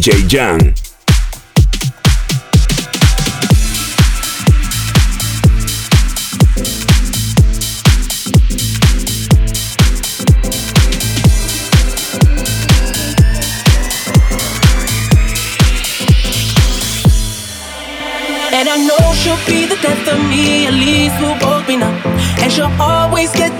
DJ And I know she'll be the death of me, at least we'll both be numb. And she'll always get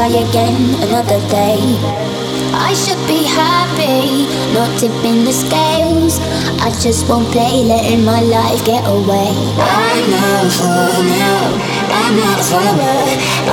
Try again another day. I should be happy, not tipping the scales. I just won't play, letting my life get away. I know for now, I'm not a follower.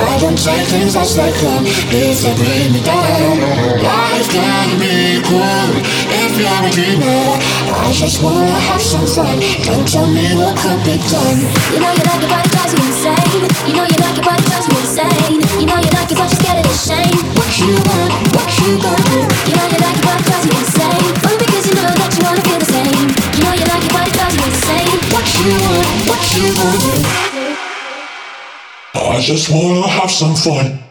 I don't take things as they come, please don't bring me down. Life can be cool if you're a dreamer. I just wanna have some fun. Don't tell me what could be done. You know you like it, but it drives you insane. You know you like it, but it drives me insane. You know you like it, but you're scared of the shame. What you want, what you gonna do? You know you like it, but it drives me insane. Only because you know that you wanna feel the same. You know you like it, but it drives me insane. What you want, what you gonna do? I just wanna have some fun.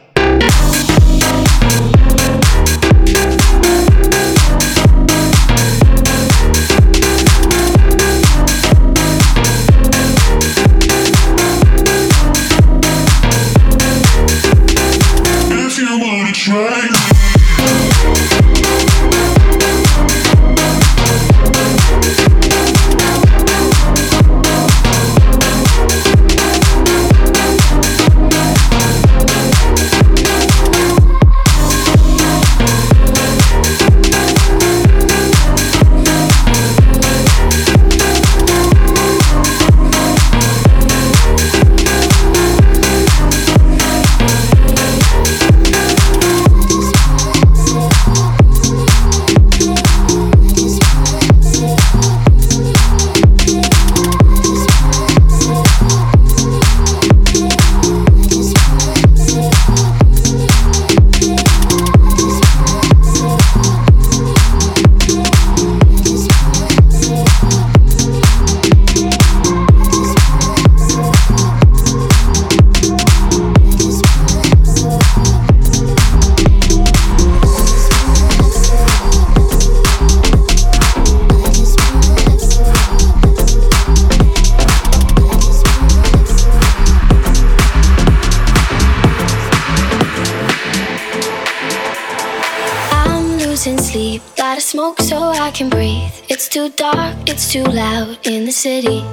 Too dark, it's too loud in the city.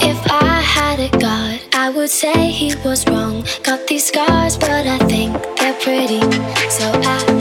If I had a god, I would say he was wrong. Got these scars, but I think they're pretty. So I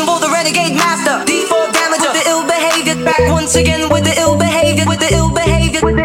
for the renegade master. D4 damage with the ill behavior. Back once again with the ill behavior. With the ill behavior.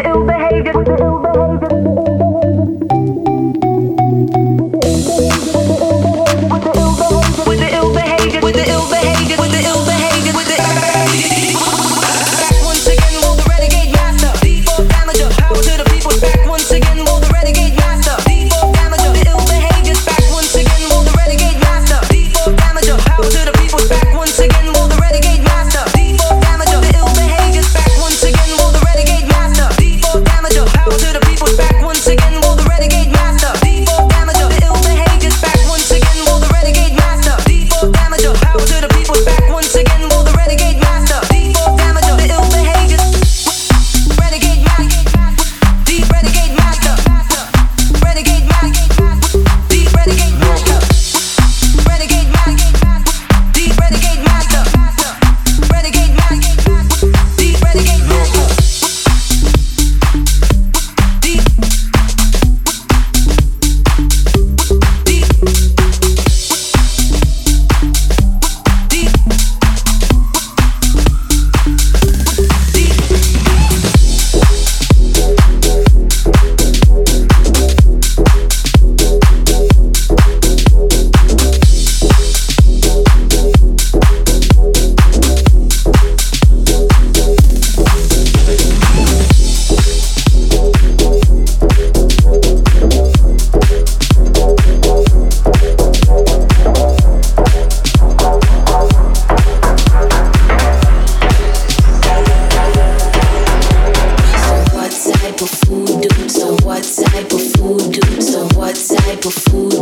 food.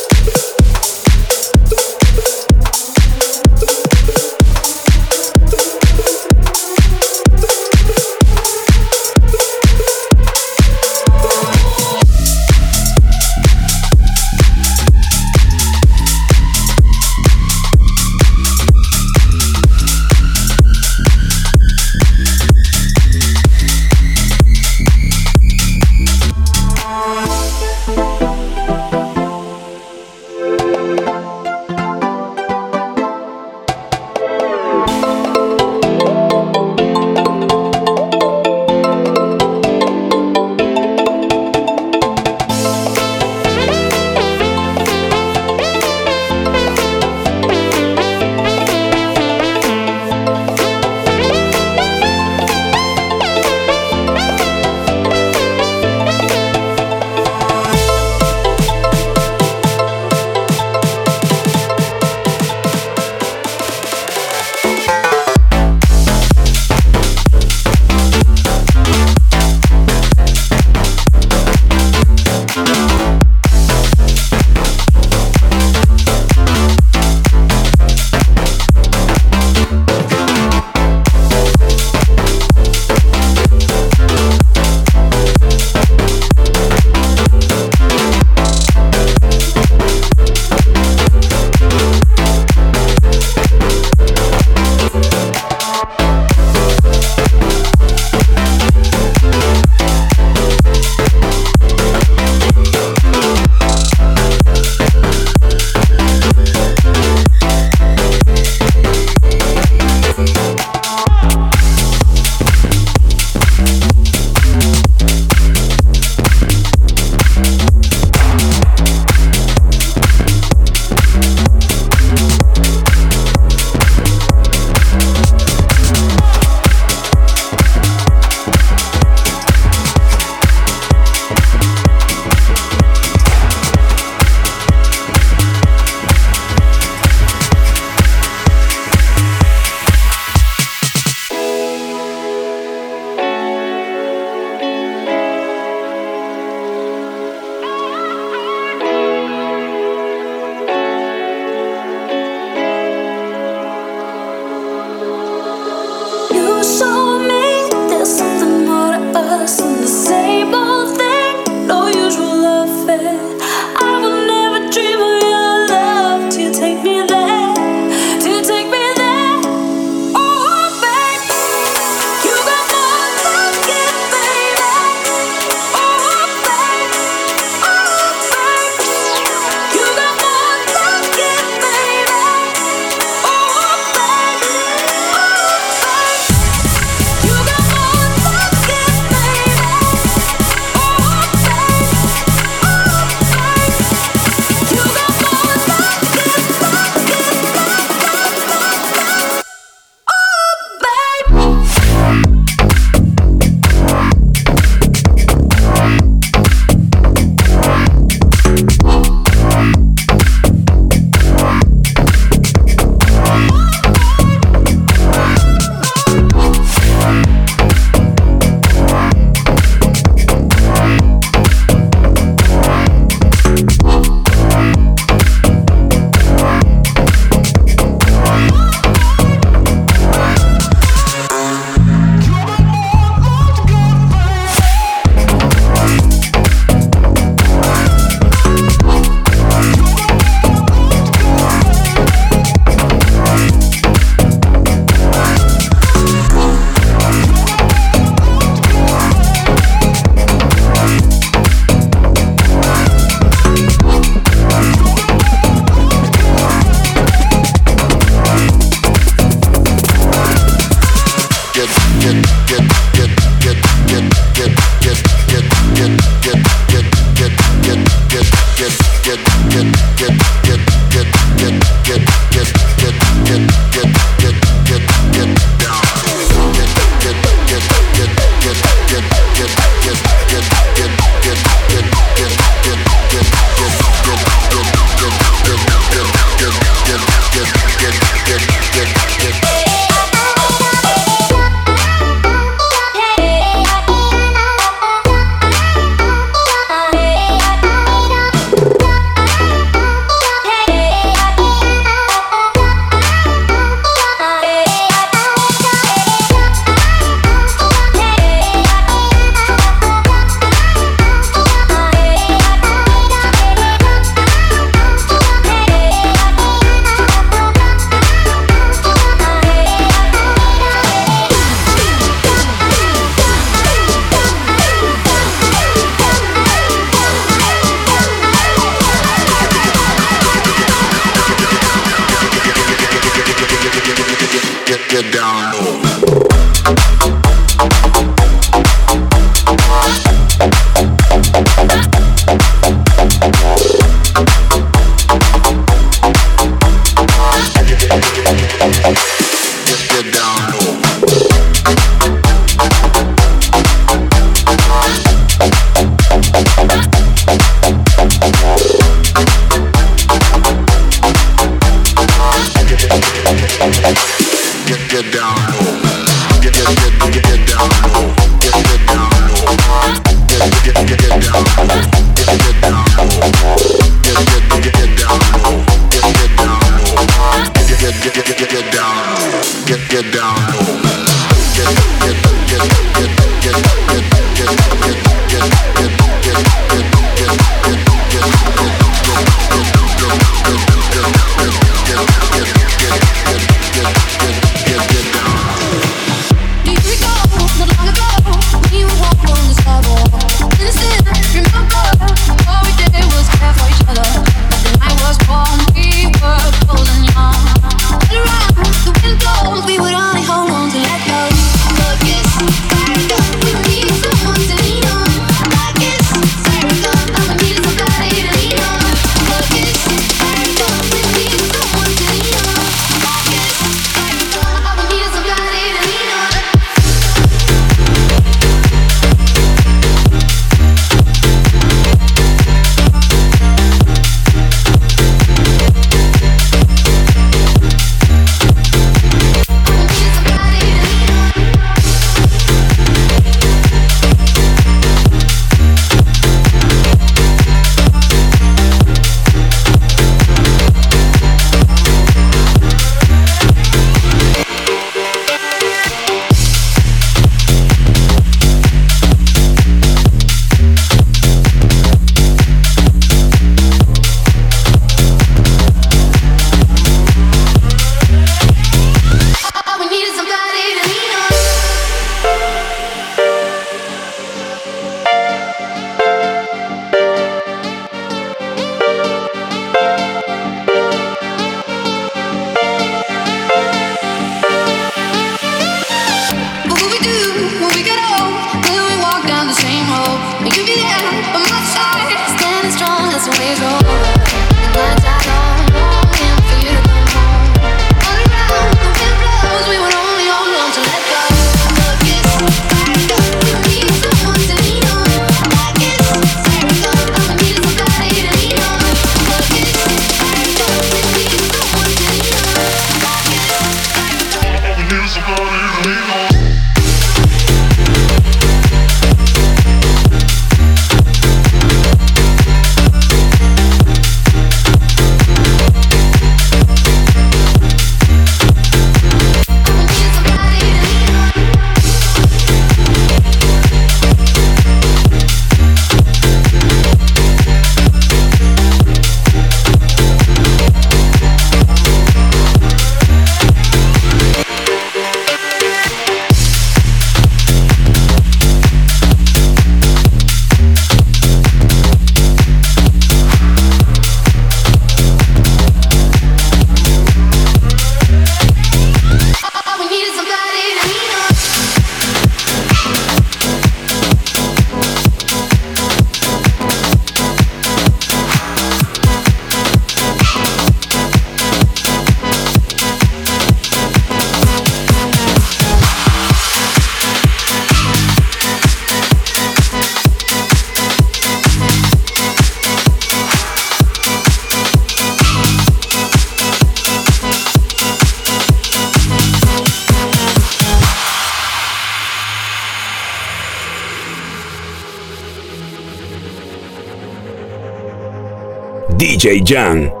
DJ Jan.